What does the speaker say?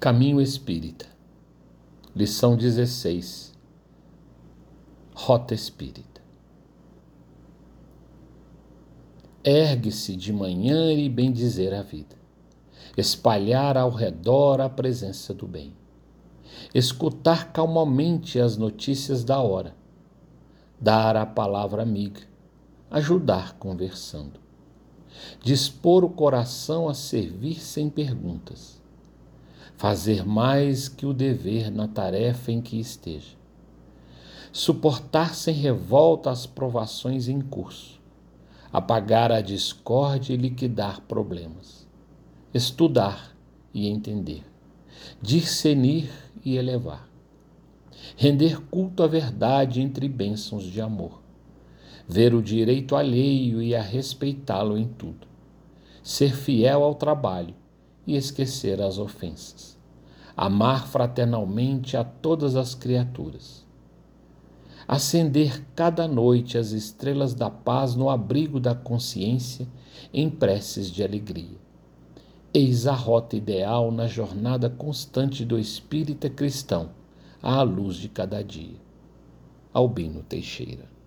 Caminho Espírita, lição 16, Rota Espírita. Ergue-se de manhã e bem dizer a vida, espalhar ao redor a presença do bem, escutar calmamente as notícias da hora, dar a palavra amiga, ajudar conversando, dispor o coração a servir sem perguntas fazer mais que o dever na tarefa em que esteja, suportar sem revolta as provações em curso, apagar a discórdia e liquidar problemas, estudar e entender, discernir e elevar, render culto à verdade entre bênçãos de amor, ver o direito alheio e a respeitá-lo em tudo, ser fiel ao trabalho e esquecer as ofensas. Amar fraternalmente a todas as criaturas. Acender cada noite as estrelas da paz no abrigo da consciência em preces de alegria. Eis a rota ideal na jornada constante do espírita cristão à luz de cada dia. Albino Teixeira